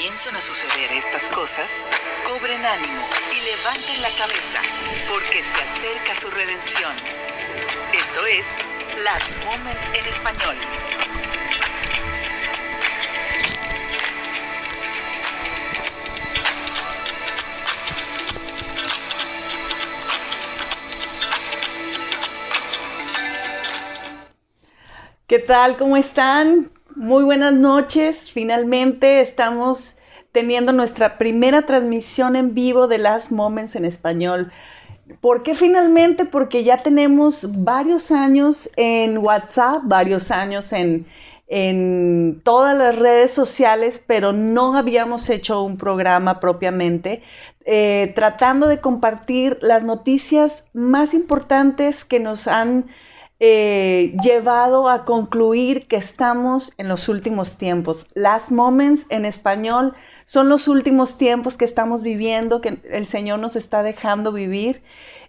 comiencen a suceder estas cosas, cobren ánimo y levanten la cabeza, porque se acerca su redención. Esto es Las Moments en Español. ¿Qué tal? ¿Cómo están? Muy buenas noches. Finalmente estamos teniendo nuestra primera transmisión en vivo de Last Moments en español. ¿Por qué finalmente? Porque ya tenemos varios años en WhatsApp, varios años en, en todas las redes sociales, pero no habíamos hecho un programa propiamente, eh, tratando de compartir las noticias más importantes que nos han eh, llevado a concluir que estamos en los últimos tiempos. Last moments en español son los últimos tiempos que estamos viviendo, que el Señor nos está dejando vivir.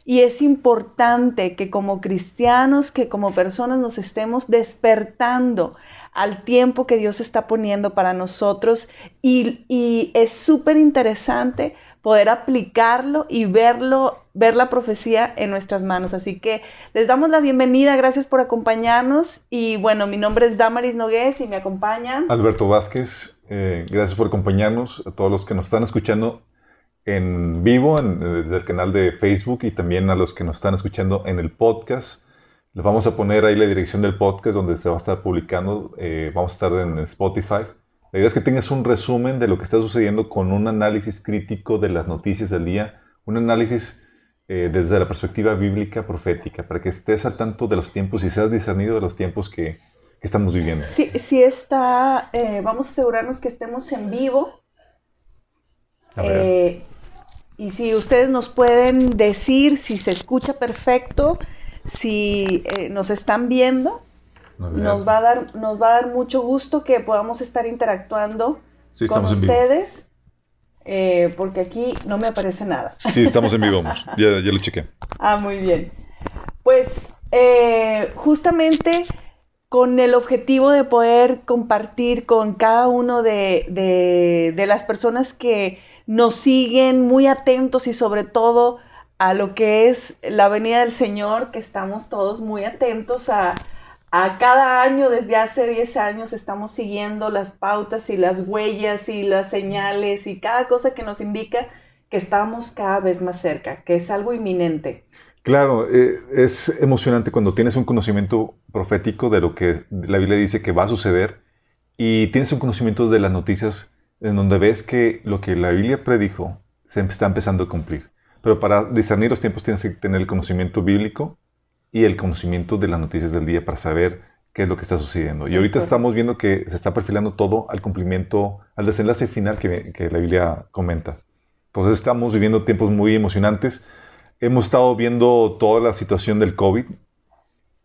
Y es importante que como cristianos, que como personas nos estemos despertando al tiempo que Dios está poniendo para nosotros. Y, y es súper interesante poder aplicarlo y verlo, ver la profecía en nuestras manos. Así que les damos la bienvenida, gracias por acompañarnos. Y bueno, mi nombre es Damaris Nogués y me acompaña Alberto Vázquez. Eh, gracias por acompañarnos, a todos los que nos están escuchando en vivo en, desde el canal de Facebook y también a los que nos están escuchando en el podcast. Les vamos a poner ahí la dirección del podcast donde se va a estar publicando. Eh, vamos a estar en Spotify. La idea es que tengas un resumen de lo que está sucediendo con un análisis crítico de las noticias del día, un análisis eh, desde la perspectiva bíblica profética, para que estés al tanto de los tiempos y seas discernido de los tiempos que, que estamos viviendo. Sí, sí está, eh, vamos a asegurarnos que estemos en vivo. Eh, y si ustedes nos pueden decir si se escucha perfecto, si nos están viendo, nos va, a dar, nos va a dar mucho gusto que podamos estar interactuando con ustedes. Eh, porque aquí no me aparece nada. Sí, estamos en vivo, ya, ya lo chequé. Ah, muy bien. Pues eh, justamente con el objetivo de poder compartir con cada uno de, de, de, las personas que nos siguen muy atentos y sobre todo a lo que es la venida del Señor, que estamos todos muy atentos a, a cada año, desde hace 10 años, estamos siguiendo las pautas y las huellas y las señales y cada cosa que nos indica que estamos cada vez más cerca, que es algo inminente. Claro, eh, es emocionante cuando tienes un conocimiento profético de lo que la Biblia dice que va a suceder y tienes un conocimiento de las noticias en donde ves que lo que la Biblia predijo se está empezando a cumplir. Pero para discernir los tiempos tienes que tener el conocimiento bíblico y el conocimiento de las noticias del día para saber qué es lo que está sucediendo. Y ahorita estamos viendo que se está perfilando todo al cumplimiento, al desenlace final que, que la Biblia comenta. Entonces estamos viviendo tiempos muy emocionantes. Hemos estado viendo toda la situación del COVID,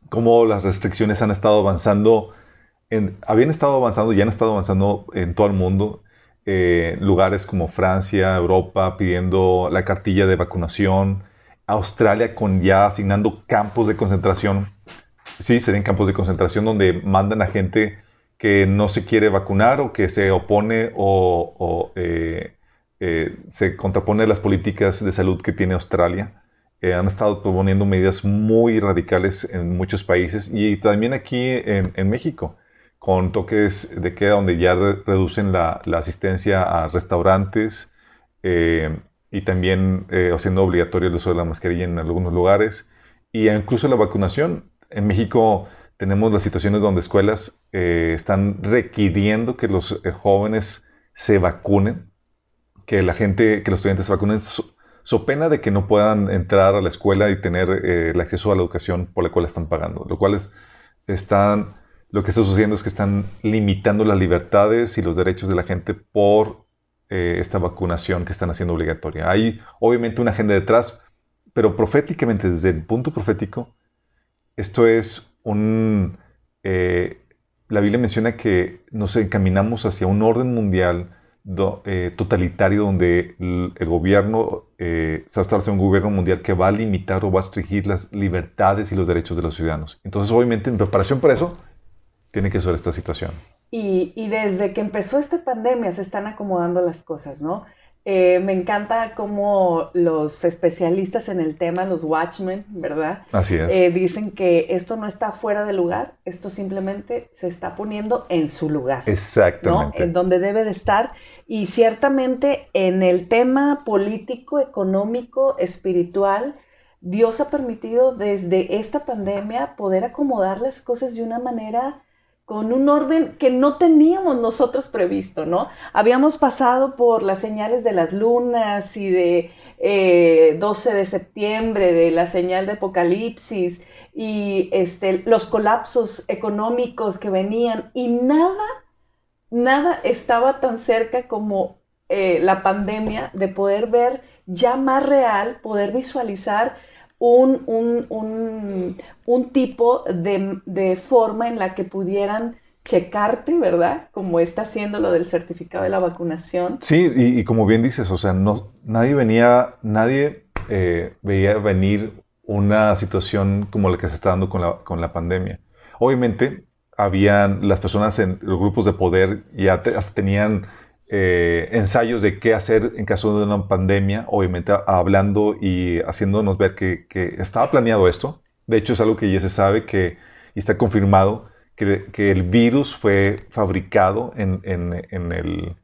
cómo las restricciones han estado avanzando, en, habían estado avanzando y han estado avanzando en todo el mundo. Eh, lugares como Francia, Europa, pidiendo la cartilla de vacunación, Australia con ya asignando campos de concentración. Sí, serían campos de concentración donde mandan a gente que no se quiere vacunar o que se opone o, eh, eh, se contrapone a las políticas de salud que tiene Australia. Eh, han estado proponiendo medidas muy radicales en muchos países y también aquí en, México, con toques de queda donde ya reducen la, la, asistencia a restaurantes, y también eh, haciendo obligatorio el uso de la mascarilla en algunos lugares y incluso la vacunación. En México tenemos las situaciones donde escuelas eh, están requiriendo que los eh, jóvenes se vacunen, que la gente, que los estudiantes se vacunen, so, pena de que no puedan entrar a la escuela y tener el acceso a la educación por la cual están pagando, lo cual es, están, lo que está sucediendo es que están limitando las libertades y los derechos de la gente por eh, esta vacunación que están haciendo obligatoria. Hay obviamente una agenda detrás, pero proféticamente, desde el punto profético, esto es un... Eh, la Biblia menciona que nos encaminamos hacia un orden mundial eh, totalitario donde el, el gobierno, se va a un gobierno mundial que va a limitar o va a restringir las libertades y los derechos de los ciudadanos. Entonces, obviamente, en preparación para eso, tiene que ser esta situación. Y, y desde que empezó esta pandemia se están acomodando las cosas, ¿no? Eh, me encanta cómo los especialistas en el tema, los Watchmen, ¿verdad? Así es. Eh, dicen que esto no está fuera de lugar, esto simplemente se está poniendo en su lugar. Exactamente. ¿no? En donde debe de estar. Y ciertamente en el tema político, económico, espiritual, Dios ha permitido desde esta pandemia poder acomodar las cosas de una manera con un orden que no teníamos nosotros previsto, ¿no? Habíamos pasado por las señales de las lunas y de 12 eh, de septiembre, de la señal de Apocalipsis y este, los colapsos económicos que venían y nada, nada estaba tan cerca como eh, la pandemia de poder ver ya más real, poder visualizar un, un, un, tipo de, forma en la que pudieran checarte, ¿verdad? Como está haciendo lo del certificado de la vacunación. Sí, y, como bien dices, o sea, no, nadie venía, nadie eh, veía venir una situación como la que se está dando con la, con la pandemia. Obviamente, habían las personas en los grupos de poder ya tenían eh, ensayos de qué hacer en caso de una pandemia, obviamente hablando y haciéndonos ver que, estaba planeado esto. De hecho, es algo que ya se sabe que y está confirmado que, el virus fue fabricado en, el,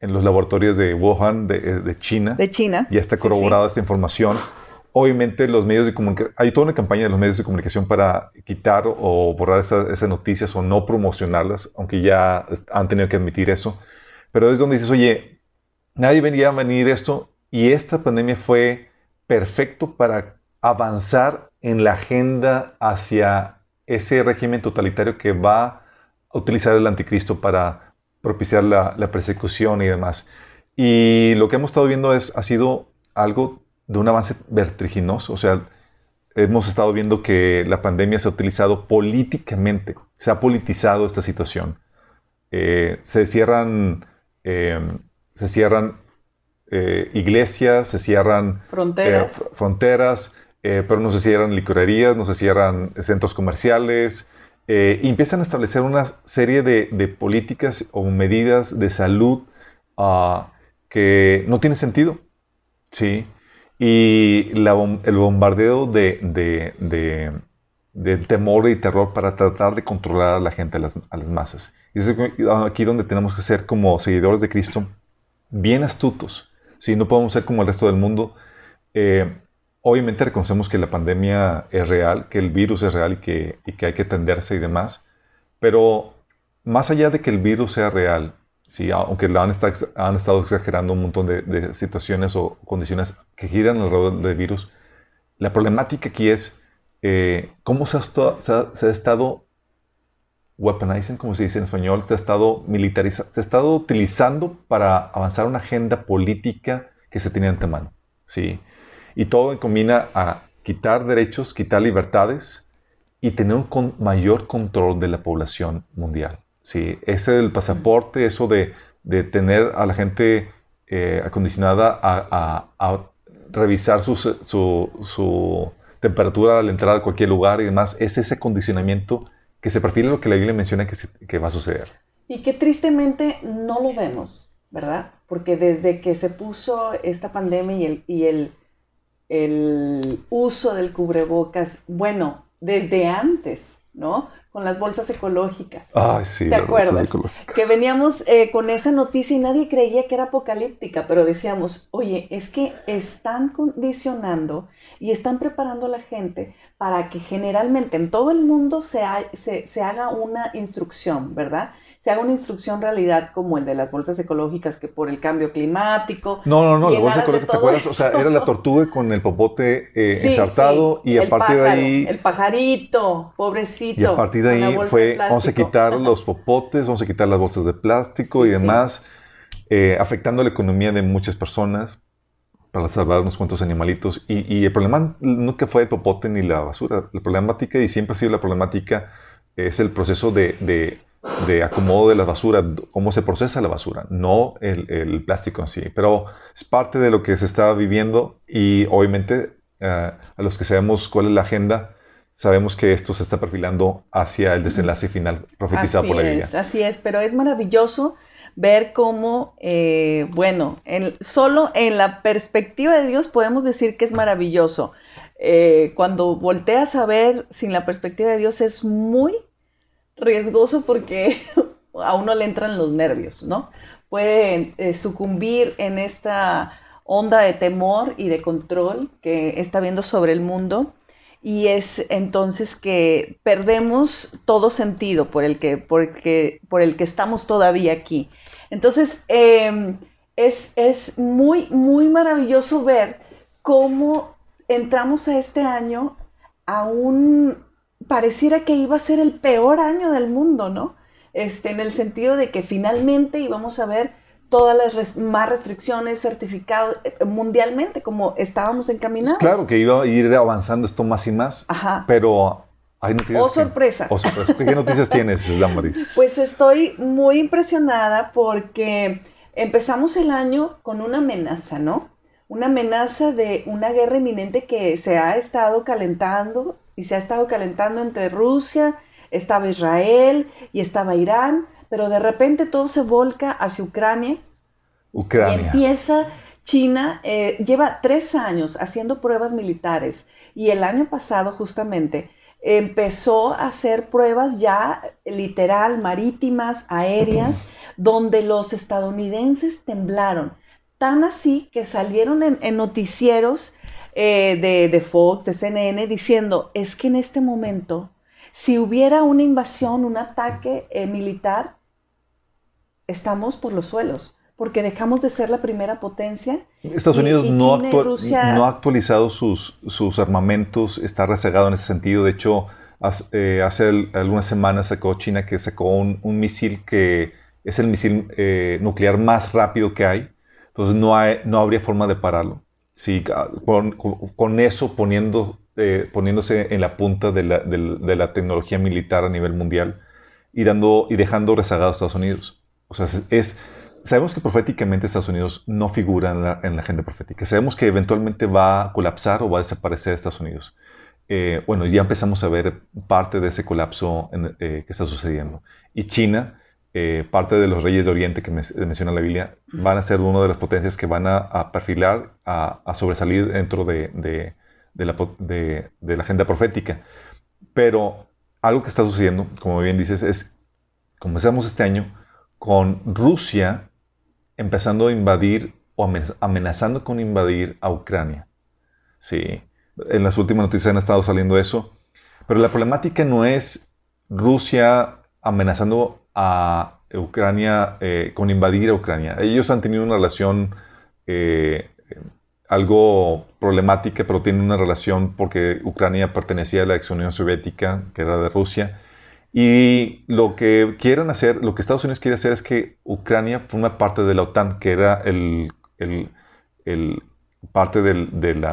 en, los laboratorios de Wuhan, de, China. De China. Ya está corroborada esta información. Obviamente los medios de comunicación, hay toda una campaña de los medios de comunicación para quitar o borrar esas noticias o no promocionarlas, aunque ya han tenido que admitir eso. Pero es donde dices, oye, nadie venía a venir esto y esta pandemia fue perfecto para avanzar en la agenda hacia ese régimen totalitario que va a utilizar el anticristo para propiciar la, persecución y demás. Y lo que hemos estado viendo es, ha sido algo de un avance vertiginoso. O sea, hemos estado viendo que la pandemia se ha utilizado políticamente, se ha politizado esta situación. Eh, se cierran Em, se cierran eh, iglesias, se cierran fronteras, eh, fronteras eh, pero no se cierran licorerías, no se cierran centros comerciales, y empiezan a establecer una serie de, políticas o medidas de salud ah, que no tienen sentido. ¿sí? Y el bombardeo de, de, temor y terror para tratar de controlar a la gente, a las, a las masas. Y es aquí donde tenemos que ser como seguidores de Cristo bien astutos. Si no podemos ser como el resto del mundo. Eh, obviamente reconocemos que la pandemia es real, que el virus es real y que, hay que atenderse y demás. Pero más allá de que el virus sea real, sí, aunque han, han estado exagerando un montón de, situaciones o condiciones que giran alrededor del virus, la problemática aquí es eh, cómo se ha, estado weaponizing, como se dice en español, se ha estado militarizando, se ha estado utilizando para avanzar una agenda política que se tenía antemano. ¿sí? Y todo combina a quitar derechos, quitar libertades y tener un mayor control de la población mundial. ¿sí? Ese del pasaporte, eso de, tener a la gente eh, acondicionada a, revisar su, su temperatura al entrar a cualquier lugar y demás, es ese condicionamiento que se prefiere lo que la Biblia menciona que, que va a suceder. Y que tristemente no lo vemos, ¿verdad? Porque desde que se puso esta pandemia y el, y el, el uso del cubrebocas, bueno, desde antes, ¿no? con las bolsas ecológicas. Ay, sí, ¿Te acuerdas? Que veníamos eh, con esa noticia y nadie creía que era apocalíptica, pero decíamos, oye, es que están condicionando y están preparando a la gente para que generalmente en todo el mundo se, se, se haga una instrucción, ¿verdad? Se haga una instrucción realidad como el de las bolsas ecológicas que por el cambio climático. No, no, no, la bolsa ecológica, ¿te acuerdas? O sea, era la tortuga con el popote eh, ensartado y a partir de ahí... El pajarito, pobrecito. Y a partir de ahí fue, vamos a quitar los popotes, vamos a quitar las bolsas de plástico y demás, eh, afectando la economía de muchas personas para salvar unos cuantos animalitos. Y, y el problema nunca fue el popote ni la basura. La problemática, y siempre ha sido la problemática, es el proceso de, de de acomodo de la basura, cómo se procesa la basura, no el, plástico en sí. Pero es parte de lo que se está viviendo y obviamente eh, a los que sabemos cuál es la agenda, sabemos que esto se está perfilando hacia el desenlace final profetizado por la Biblia. así es, pero es maravilloso ver cómo, eh, bueno, solo en la perspectiva de Dios podemos decir que es maravilloso. Eh, cuando volteas a ver sin la perspectiva de Dios es muy riesgoso porque a uno le entran los nervios, ¿no? Puede eh, sucumbir en esta onda de temor y de control que está viendo sobre el mundo y es entonces que perdemos todo sentido por el que, por el que estamos todavía aquí. Entonces, em, es, es muy, muy maravilloso ver cómo entramos a este año a un, pareciera que iba a ser el peor año del mundo, ¿no? Este, en el sentido de que finalmente íbamos a ver todas las más restricciones certificados eh, mundialmente como estábamos encaminados. Claro, que iba a ir avanzando esto más y más, Ajá. pero hay noticias. Oh, sorpresa. oh, sorpresa. ¿Qué noticias tienes, Damaris? Pues estoy muy impresionada porque empezamos el año con una amenaza, ¿no? Una amenaza de una guerra inminente que se ha estado calentando y se ha estado calentando entre Rusia, estaba Israel y estaba Irán pero de repente todo se volca hacia Ucrania. Ucrania. Y empieza China, eh, lleva tres años haciendo pruebas militares y el año pasado justamente empezó a hacer pruebas ya literal, marítimas, aéreas, donde los estadounidenses temblaron. Tan así que salieron en, noticieros eh, de, de Fox, de CNN, diciendo, es que en este momento, si hubiera una invasión, un ataque eh, militar, estamos por los suelos, porque dejamos de ser la primera potencia. Estados Unidos no, no, ha actualizado sus, sus, armamentos, está rezagado en ese sentido. De hecho, hace, eh, algunas semanas sacó China que sacó un, misil que es el misil eh, nuclear más rápido que hay. Entonces no, hay, no habría forma de pararlo. Sí, con, eso poniendo, eh, poniéndose en la punta de la, de la, tecnología militar a nivel mundial y, dando, y dejando rezagado a Estados Unidos. O sea, es, sabemos que proféticamente Estados Unidos no figura en la, agenda profética. Sabemos que eventualmente va a colapsar o va a desaparecer Estados Unidos. Eh, bueno, ya empezamos a ver parte de ese colapso eh, que está sucediendo. Y China, eh, parte de los reyes de Oriente que menciona la Biblia, van a ser una de las potencias que van a, perfilar, a, sobresalir dentro de, de, la, de, la, agenda profética. Pero algo que está sucediendo, como bien dices, es, comenzamos este año, con Rusia empezando a invadir o amenazando con invadir a Ucrania. Sí, en las últimas noticias han estado saliendo eso. Pero la problemática no es Rusia amenazando a Ucrania eh, con invadir a Ucrania. Ellos han tenido una relación eh, algo problemática, pero tienen una relación porque Ucrania pertenecía a la ex Unión Soviética, que era de Rusia, y lo que quieren hacer, lo que Estados Unidos quiere hacer es que Ucrania forma parte de la OTAN, que era el, parte del,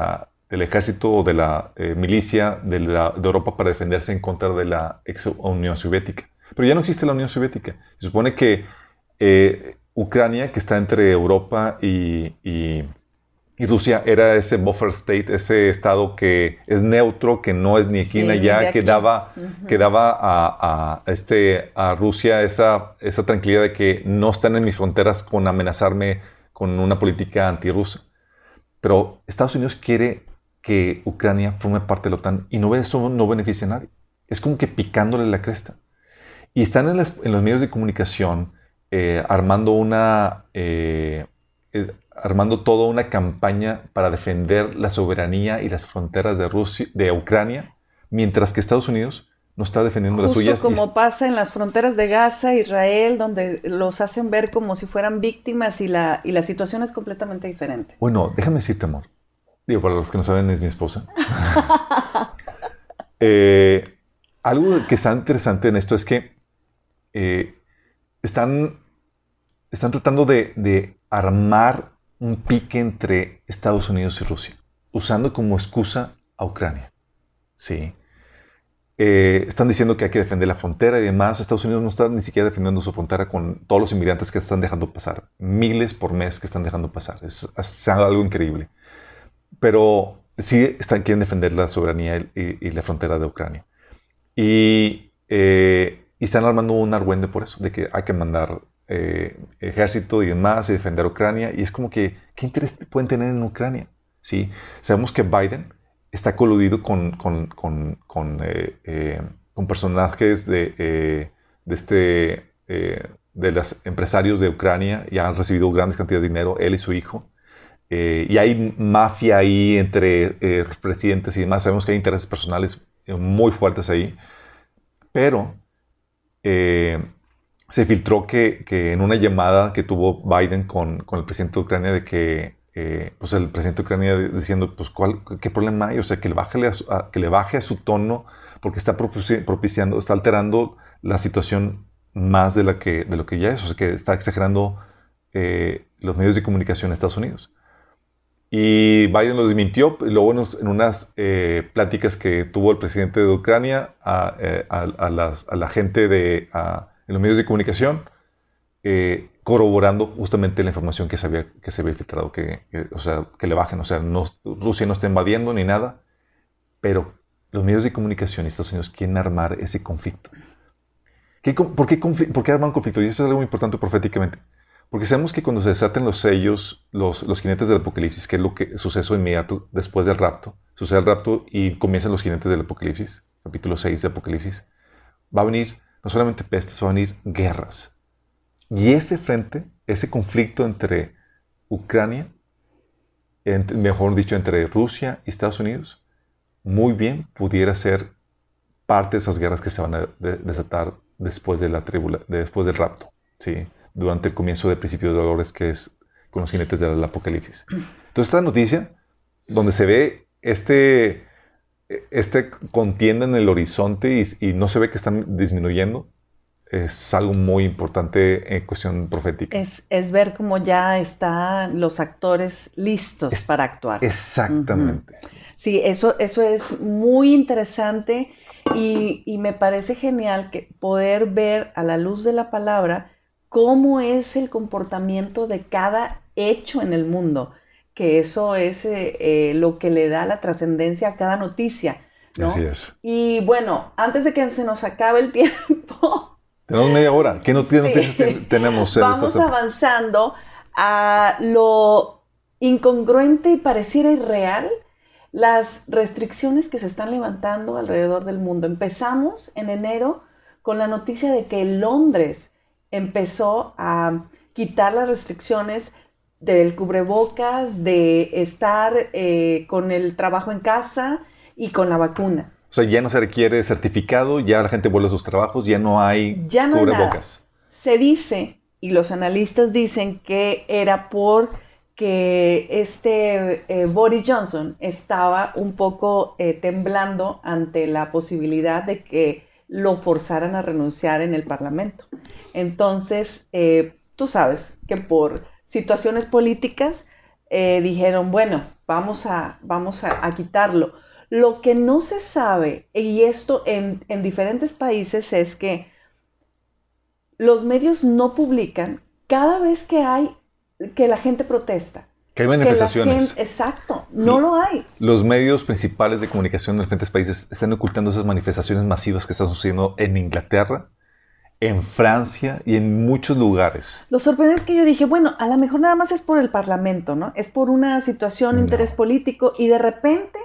ejército o de la eh, milicia de, Europa para defenderse en contra de la ex Unión Soviética. Pero ya no existe la Unión Soviética. Se supone que eh, Ucrania, que está entre Europa y y Rusia era ese buffer state, ese estado que es neutro, que no es ni aquí ni allá, que daba, que daba a, este, a Rusia esa, esa tranquilidad de que no están en mis fronteras con amenazarme con una política antirrusa. Pero Estados Unidos quiere que Ucrania forme parte de la OTAN y no eso no beneficia a nadie. Es como que picándole la cresta. Y están en, los medios de comunicación eh, armando una, eh, eh, armando toda una campaña para defender la soberanía y las fronteras de, Rusia, de Ucrania, mientras que Estados Unidos no está defendiendo las suyas. como pasa en las fronteras de Gaza, Israel, donde los hacen ver como si fueran víctimas y la, y la situación es completamente diferente. Bueno, déjame decirte, amor. Digo, para los que no saben, es mi esposa. Eh, algo que está interesante en esto es que eh, están, están tratando de, de armar un pique entre Estados Unidos y Rusia, usando como excusa a Ucrania. Sí. Eh, están diciendo que hay que defender la frontera y demás. Estados Unidos no está ni siquiera defendiendo su frontera con todos los inmigrantes que están dejando pasar. Miles por mes que están dejando pasar. Es, algo increíble. Pero sí están, quieren defender la soberanía y, y la frontera de Ucrania. Y, eh, y, están armando un argüende por eso, de que hay que mandar eh, ejército y demás y defender Ucrania. Y es como que, ¿qué interés pueden tener en Ucrania? ¿Sí? Sabemos que Biden está coludido con, con, con, con, eh, con personajes de, de, este, de los empresarios de Ucrania y han recibido grandes cantidades de dinero, él y su hijo. y hay mafia ahí entre los presidentes y demás. Sabemos que hay intereses personales muy fuertes ahí. Pero eh, se filtró que, que, en una llamada que tuvo Biden con, con el presidente de Ucrania de que, eh, pues el presidente de Ucrania diciendo, pues, ¿cuál, ¿qué problema hay? O sea, que le, baje a, que le baje su tono porque está propiciando, está alterando la situación más de, la que, de lo que ya es, o sea, que está exagerando eh, los medios de comunicación en Estados Unidos. Y Biden lo desmintió. Luego en, unas eh, pláticas que tuvo el presidente de Ucrania a, eh, la gente de, en los medios de comunicación, eh, corroborando justamente la información que se había, que se había filtrado, que, o sea, que le bajen. O sea, no, Rusia no está invadiendo ni nada, pero los medios de comunicación y Estados Unidos quieren armar ese conflicto. por, qué ¿Por qué armar un conflicto? Y eso es algo muy importante proféticamente. Porque sabemos que cuando se desaten los sellos, los, los jinetes del Apocalipsis, que es lo que suceso inmediato después del rapto, sucede el rapto y comienzan los jinetes del Apocalipsis, capítulo 6 de Apocalipsis, va a venir no solamente pestes, va a venir guerras. Y ese frente, ese conflicto entre Ucrania, mejor dicho, entre Rusia y Estados Unidos, muy bien pudiera ser parte de esas guerras que se van a desatar después, de la tribula, después del rapto. ¿sí? Durante el comienzo del principio de dolores, que es con los jinetes del Apocalipsis. Entonces, esta noticia, donde se ve este, este contienda en el horizonte y, no se ve que están disminuyendo, es algo muy importante en cuestión profética. Es, es ver cómo ya están los actores listos para actuar. Exactamente. Sí, eso, eso es muy interesante y, y, me parece genial que poder ver a la luz de la palabra cómo es el comportamiento de cada hecho en el mundo, que eso es eh, eh, lo que le da la trascendencia a cada noticia. ¿no? Así es. Y bueno, antes de que se nos acabe el tiempo. Tenemos media hora. ¿Qué noticias tenemos? Vamos avanzando a lo incongruente y pareciera irreal las restricciones que se están levantando alrededor del mundo. Empezamos en enero con la noticia de que Londres empezó a quitar las restricciones del cubrebocas, de estar eh, con el trabajo en casa y con la vacuna. O sea, ya no se requiere certificado, ya la gente vuelve a sus trabajos, ya no hay cubrebocas. Se dice, y los analistas dicen que era por que este eh, Boris Johnson estaba un poco eh, temblando ante la posibilidad de que lo forzaran a renunciar en el Parlamento. Entonces, eh, tú sabes que por situaciones políticas eh, dijeron, bueno, vamos, a, vamos a, quitarlo. Lo que no se sabe, y esto en, diferentes países, es que los medios no publican cada vez que hay que la gente protesta. Que hay manifestaciones. exacto, no lo hay. Los medios principales de comunicación de diferentes países están ocultando esas manifestaciones masivas que están sucediendo en Inglaterra, en Francia y en muchos lugares. Lo sorprendente es que yo dije, bueno, a lo mejor nada más es por el Parlamento, ¿no? Es por una situación, interés político, y de repente,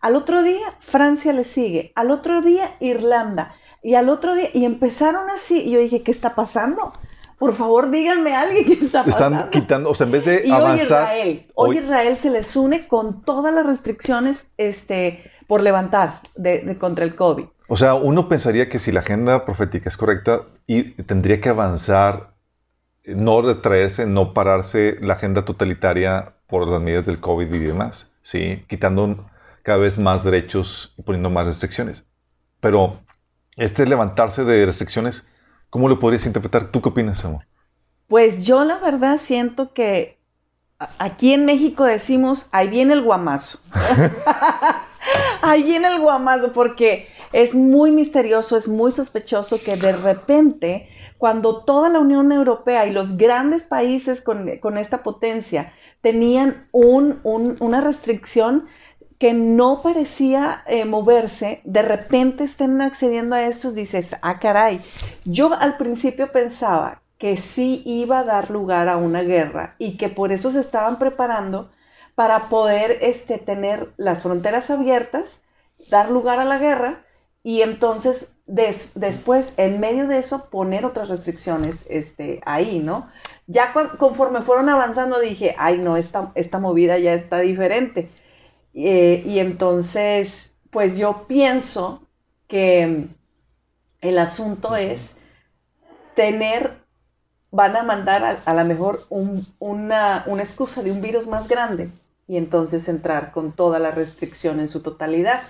al otro día, Francia le sigue, al otro día, Irlanda, y al otro día, y empezaron así, y yo dije, ¿qué está pasando? Por favor, díganme a alguien qué está pasando. Están quitando, o sea, en vez de avanzar. Hoy Israel, hoy, Israel se les une con todas las restricciones este, por levantar de, contra el COVID. O sea, uno pensaría que si la agenda profética es correcta, y tendría que avanzar, no retraerse, no pararse la agenda totalitaria por las medidas del COVID y demás, ¿sí? Quitando cada vez más derechos y poniendo más restricciones. Pero este levantarse de restricciones ¿Cómo lo podrías interpretar? ¿Tú qué opinas, amor? Pues yo la verdad siento que aquí en México decimos, ahí viene el guamazo. ahí viene el guamazo porque es muy misterioso, es muy sospechoso que de repente, cuando toda la Unión Europea y los grandes países con, esta potencia tenían una restricción, que no parecía eh, moverse, de repente estén accediendo a estos, dices, ah, caray, yo al principio pensaba que sí iba a dar lugar a una guerra y que por eso se estaban preparando para poder este, tener las fronteras abiertas, dar lugar a la guerra y entonces después, en medio de eso, poner otras restricciones este, ahí, ¿no? Ya conforme fueron avanzando dije, ay no, esta, esta movida ya está diferente. Eh, y entonces, pues yo pienso que el asunto es tener, van a mandar a, a lo mejor una, una excusa de un virus más grande y entonces entrar con toda la restricción en su totalidad,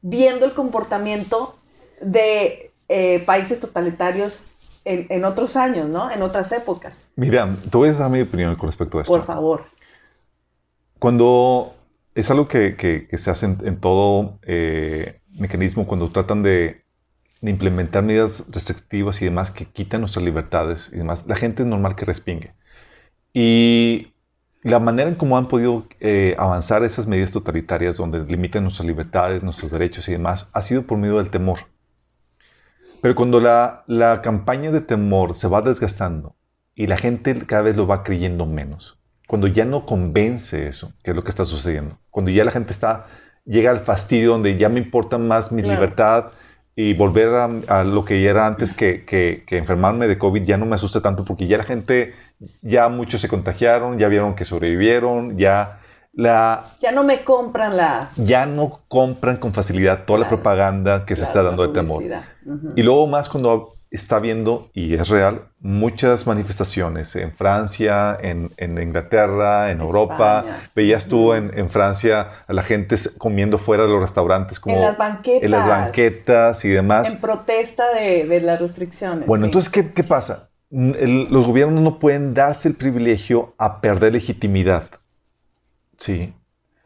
viendo el comportamiento de eh, países totalitarios en, otros años, ¿no? En otras épocas. Mira, te voy a dar mi opinión con respecto a esto. Por favor. Cuando es algo que, se hace en, todo eh, mecanismo, cuando tratan de, implementar medidas restrictivas y demás que quitan nuestras libertades y demás, la gente es normal que respingue. Y la manera en cómo han podido eh, avanzar esas medidas totalitarias donde limitan nuestras libertades, nuestros derechos y demás, ha sido por medio del temor. Pero cuando la, la campaña de temor se va desgastando y la gente cada vez lo va creyendo menos, cuando ya no convence eso, que es lo que está sucediendo, cuando ya la gente está, llega al fastidio donde ya me importa más mi libertad y volver a, lo que ya era antes que, que, que, enfermarme de COVID ya no me asusta tanto porque ya la gente, ya muchos se contagiaron, ya vieron que sobrevivieron, ya ya no me compran la... Ya no compran con facilidad toda la propaganda que se está dando de temor. Y luego más cuando está viendo, y es real, muchas manifestaciones en Francia, en, Inglaterra, en Europa. Veías tú en, Francia a la gente comiendo fuera de los restaurantes. Como en las banquetas. En las banquetas y demás. En protesta de, las restricciones. Bueno, entonces, ¿qué, qué pasa? los gobiernos no pueden darse el privilegio a perder legitimidad. Sí.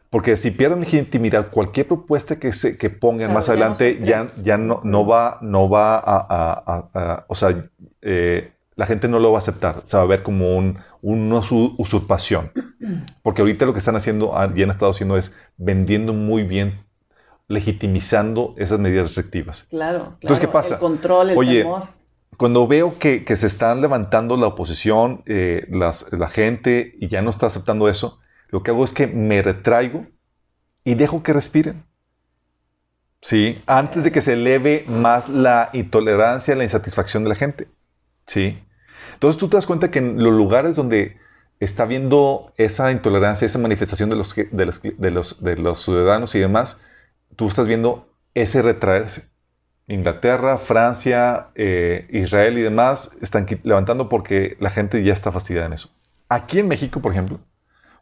Porque si pierden legitimidad, cualquier propuesta que, se, que pongan más adelante ya, ya no, no va, no va a, o sea, eh, la gente no lo va a aceptar, se va a ver como un, una usurpación. Porque ahorita lo que están haciendo, ah, y han estado haciendo es vendiendo muy bien, legitimizando esas medidas restrictivas. Claro, claro. Entonces, ¿qué pasa? El control, el Oye, cuando veo que, que, se están levantando la oposición, eh, las, la gente, y ya no está aceptando eso, lo que hago es que me retraigo y dejo que respiren. ¿Sí? Antes de que se eleve más la intolerancia, la insatisfacción de la gente. ¿Sí? Entonces tú te das cuenta que en los lugares donde está viendo esa intolerancia, esa manifestación de los, de los, ciudadanos y demás, tú estás viendo ese retraerse. Inglaterra, Francia, eh, Israel y demás están levantando porque la gente ya está fastidiada en eso. Aquí en México, por ejemplo,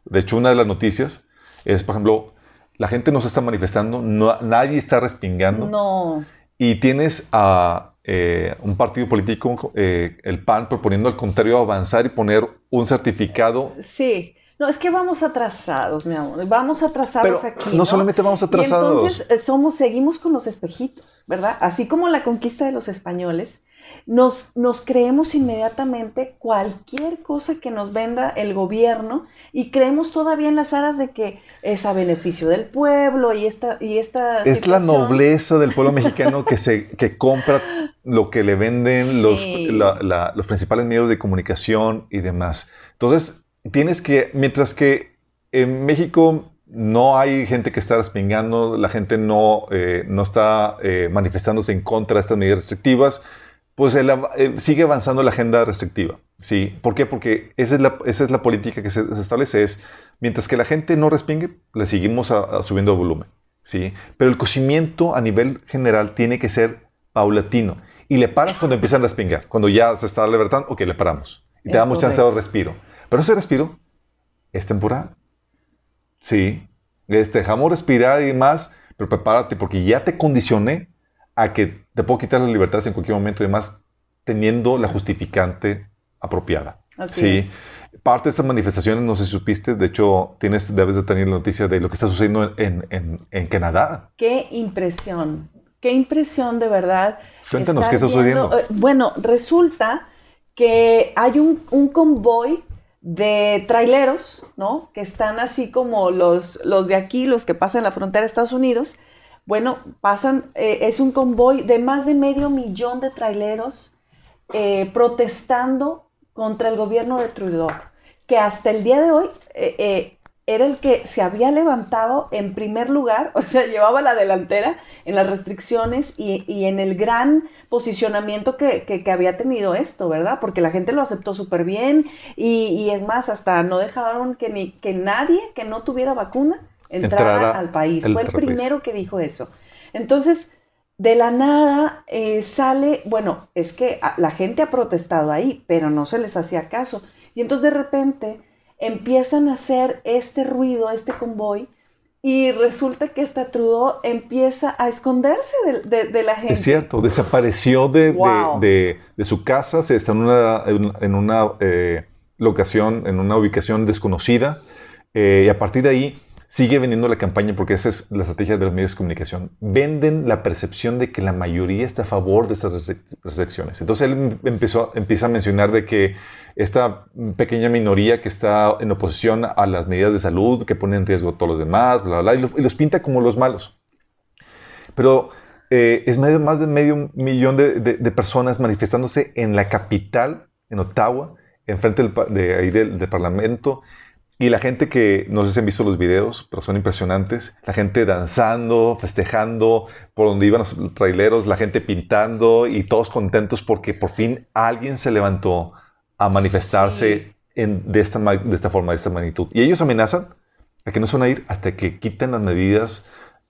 de hecho, una de las noticias es, por ejemplo, la gente no se está manifestando, nadie está respingando. No. Y tienes a eh, un partido político, eh, el PAN, proponiendo al contrario avanzar y poner un certificado. Sí. No, es que vamos atrasados, mi amor. Vamos atrasados aquí. No, solamente vamos atrasados. entonces eh, somos, seguimos con los espejitos, ¿verdad? Así como la conquista de los españoles, nos, nos creemos inmediatamente cualquier cosa que nos venda el gobierno y creemos todavía en las aras de que es a beneficio del pueblo y esta, y esta Es la nobleza del pueblo mexicano que, se, que compra lo que le venden los, los principales medios de comunicación y demás. Entonces, tienes que, mientras que en México no hay gente que está respingando, la gente no, eh, no está eh, manifestándose en contra de estas medidas restrictivas, pues eh, sigue avanzando la agenda restrictiva. ¿sí? ¿Por qué? Porque esa es la, esa es la política que se, establece, es mientras que la gente no respingue, le seguimos subiendo el volumen. ¿sí? Pero el cocimiento a nivel general tiene que ser paulatino. Y le paras cuando empiezan a respingar. Cuando ya se está libertando, ok, le paramos. Y te damos chance de respiro. Pero ese respiro es temporal. Sí. Este, dejamos respirar y más, pero prepárate porque ya te condicioné a que te puedo quitar las libertades en cualquier momento y demás, teniendo la justificante apropiada. Así sí. Es. Parte de estas manifestaciones, no sé si supiste, de hecho, tienes, debes de tener la noticia de lo que está sucediendo en, en, en Canadá. Qué impresión, qué impresión de verdad. Cuéntanos, ¿qué está sucediendo? Eh, bueno, resulta que hay un, un convoy de traileros, ¿no? Que están así como los, los de aquí, los que pasan la frontera de Estados Unidos. Bueno, pasan, eh, es un convoy de más de medio millón de traileros eh, protestando contra el gobierno de Trudeau, que hasta el día de hoy eh, era el que se había levantado en primer lugar, o sea, llevaba la delantera en las restricciones y, en el gran posicionamiento que, había tenido esto, ¿verdad? Porque la gente lo aceptó súper bien y, es más, hasta no dejaron que, ni, que nadie que no tuviera vacuna entrara, al país. Fue el primero que dijo eso. Entonces, de la nada eh, sale, bueno, es que la gente ha protestado ahí, pero no se les hacía caso. Y entonces de repente empiezan a hacer este ruido, este convoy, y resulta que esta Trudeau empieza a esconderse de, la gente. Es cierto, desapareció de, su casa, se está en una, en una eh, locación, en una ubicación desconocida, eh, y a partir de ahí sigue vendiendo la campaña porque esa es la estrategia de los medios de comunicación. Venden la percepción de que la mayoría está a favor de estas restricciones. Entonces él empezó, empieza a mencionar de que esta pequeña minoría que está en oposición a las medidas de salud, que ponen en riesgo a todos los demás, bla, bla, y, los, pinta como los malos. Pero eh, es más de medio millón de, personas manifestándose en la capital, en Ottawa, enfrente del, de, ahí del Parlamento, y la gente que, no sé si han visto los videos, pero son impresionantes, la gente danzando, festejando, por donde iban los traileros, la gente pintando y todos contentos porque por fin alguien se levantó a manifestarse en, de, esta, de esta forma, de esta magnitud. Y ellos amenazan a que no se van a ir hasta que quiten las medidas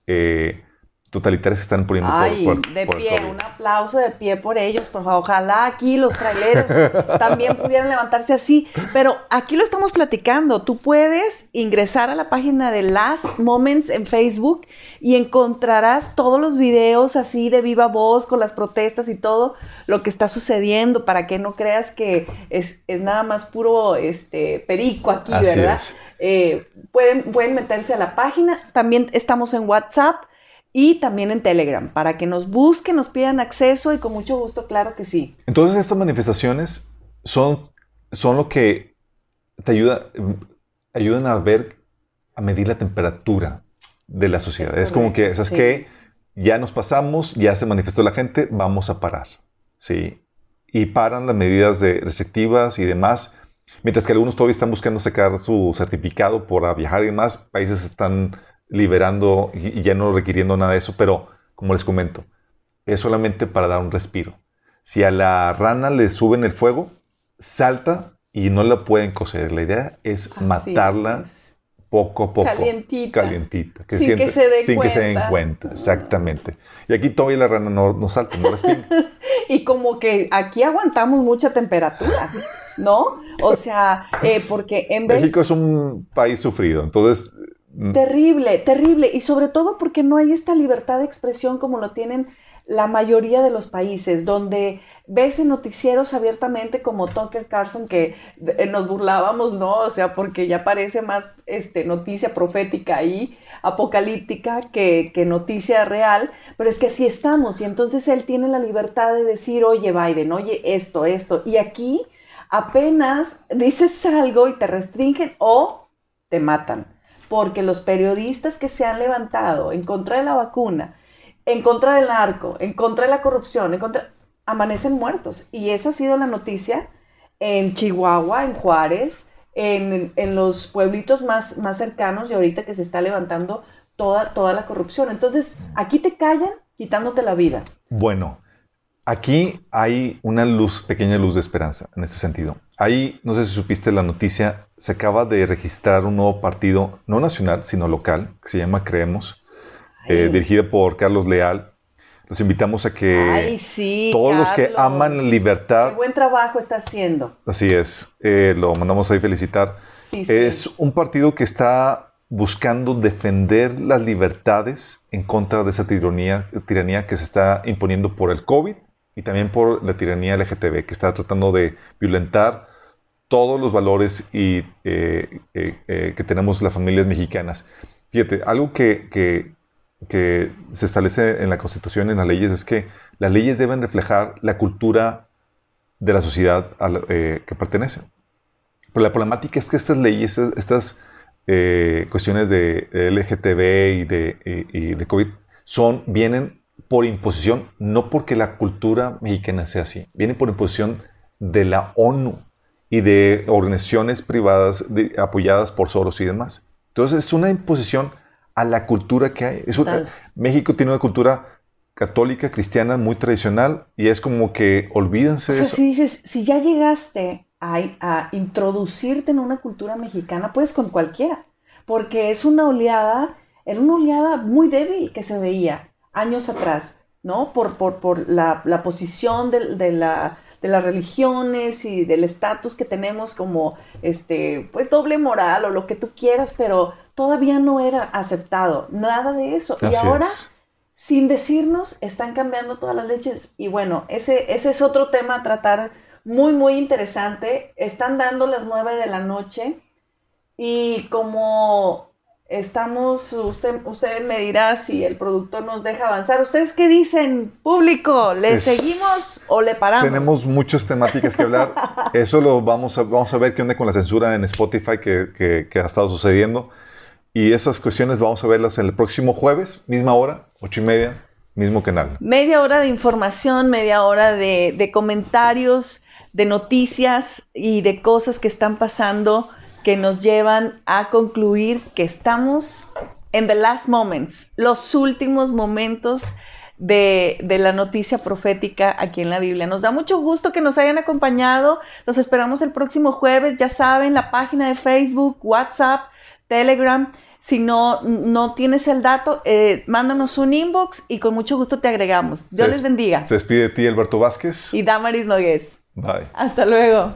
eh, totalitarias se están poniendo Ay, de pie, un aplauso de pie por ellos, por favor. Ojalá aquí los traileros también pudieran levantarse así. Pero aquí lo estamos platicando. Tú puedes ingresar a la página de Last Moments en Facebook y encontrarás todos los videos así de viva voz con las protestas y todo lo que está sucediendo para que no creas que es, nada más puro este, perico aquí, ¿verdad? Eh, pueden, pueden meterse a la página. También estamos en WhatsApp y también en Telegram, para que nos busquen, nos pidan acceso y con mucho gusto, claro que sí. Entonces estas manifestaciones son, son lo que te ayuda, ayudan a ver, a medir la temperatura de la sociedad. Es, como que, ¿sabes que Ya nos pasamos, ya se manifestó la gente, vamos a parar. ¿sí? Y paran las medidas de restrictivas y demás. Mientras que algunos todavía están buscando sacar su certificado por viajar y demás, países están liberando y ya no requiriendo nada de eso, pero como les comento, es solamente para dar un respiro. Si a la rana le suben el fuego, salta y no la pueden coser. La idea es matarla poco a poco. Calientita. Calientita. Que sin, que se, dé sin que se den cuenta. Exactamente. Y aquí todavía la rana no, no salta, no respira. y como que aquí aguantamos mucha temperatura, ¿no? O sea, eh, porque en vez... México es un país sufrido, entonces. Terrible, terrible. Y sobre todo porque no hay esta libertad de expresión como lo tienen la mayoría de los países, donde ves en noticieros abiertamente como Tucker Carlson que eh, nos burlábamos, ¿no? O sea, porque ya parece más este, noticia profética ahí, apocalíptica, que, que noticia real, pero es que así estamos. Y entonces él tiene la libertad de decir, oye Biden, oye esto, esto. Y aquí apenas dices algo y te restringen o te matan porque los periodistas que se han levantado en contra de la vacuna, en contra del narco, en contra de la corrupción, en contra, amanecen muertos. Y esa ha sido la noticia en Chihuahua, en Juárez, en, los pueblitos más, más cercanos y ahorita que se está levantando toda, toda la corrupción. Entonces, aquí te callan quitándote la vida. Bueno, Aquí hay una luz, pequeña luz de esperanza en este sentido. Ahí, no sé si supiste la noticia, se acaba de registrar un nuevo partido, no nacional, sino local, que se llama Creemos, eh, dirigido por Carlos Leal. Los invitamos a que todos los que aman la libertad... Qué buen trabajo está haciendo. Así es, eh, lo mandamos ahí felicitar. es un partido que está buscando defender las libertades en contra de esa tiranía, tiranía que se está imponiendo por el COVID y también por la tiranía LGTB, que está tratando de violentar todos los valores y, eh, eh, eh, que tenemos las familias mexicanas. Fíjate, algo que, que, que, se establece en la Constitución, en las leyes, es que las leyes deben reflejar la cultura de la sociedad a la, que pertenecen. Pero la problemática es que estas leyes, estas eh, cuestiones de LGTB y de, y de COVID son, vienen por imposición, no porque la cultura mexicana sea así, vienen por imposición de la ONU y de organizaciones privadas apoyadas por Soros y demás. Entonces es una imposición a la cultura que hay. México tiene una cultura católica, cristiana, muy tradicional, y es como que olvídense de eso. Si dices, si ya llegaste a, a, introducirte en una cultura mexicana, puedes con cualquiera, porque es una oleada, era una oleada muy débil que se veía años atrás, ¿no? Por, por, por la, la, posición de, de, la, de, las religiones y del estatus que tenemos como, este, pues doble moral o lo que tú quieras, pero todavía no era aceptado, nada de eso. y ahora sin decirnos, están cambiando todas las leches. Y bueno, ese, ese es otro tema a tratar muy, muy interesante. Están dando las nueve de la noche y como estamos, usted, usted me dirá si el productor nos deja avanzar. ¿Ustedes qué dicen, público? ¿Le pues, seguimos o le paramos? Tenemos muchas temáticas que hablar. Eso lo vamos a, vamos a ver qué onda con la censura en Spotify que, que ha estado sucediendo. Y esas cuestiones vamos a verlas el próximo jueves, misma hora, ocho y media, mismo canal. Media hora de información, media hora de, comentarios, de noticias y de cosas que están pasando que nos llevan a concluir que estamos en the last moments, los últimos momentos de, de, la noticia profética aquí en la Biblia. Nos da mucho gusto que nos hayan acompañado. Los esperamos el próximo jueves. Ya saben, la página de Facebook, WhatsApp, Telegram. Si no, no tienes el dato, eh, mándanos un inbox y con mucho gusto te agregamos. Dios les bendiga. Se despide de ti Alberto Vázquez. Y Damaris Nogués. Bye. Hasta luego.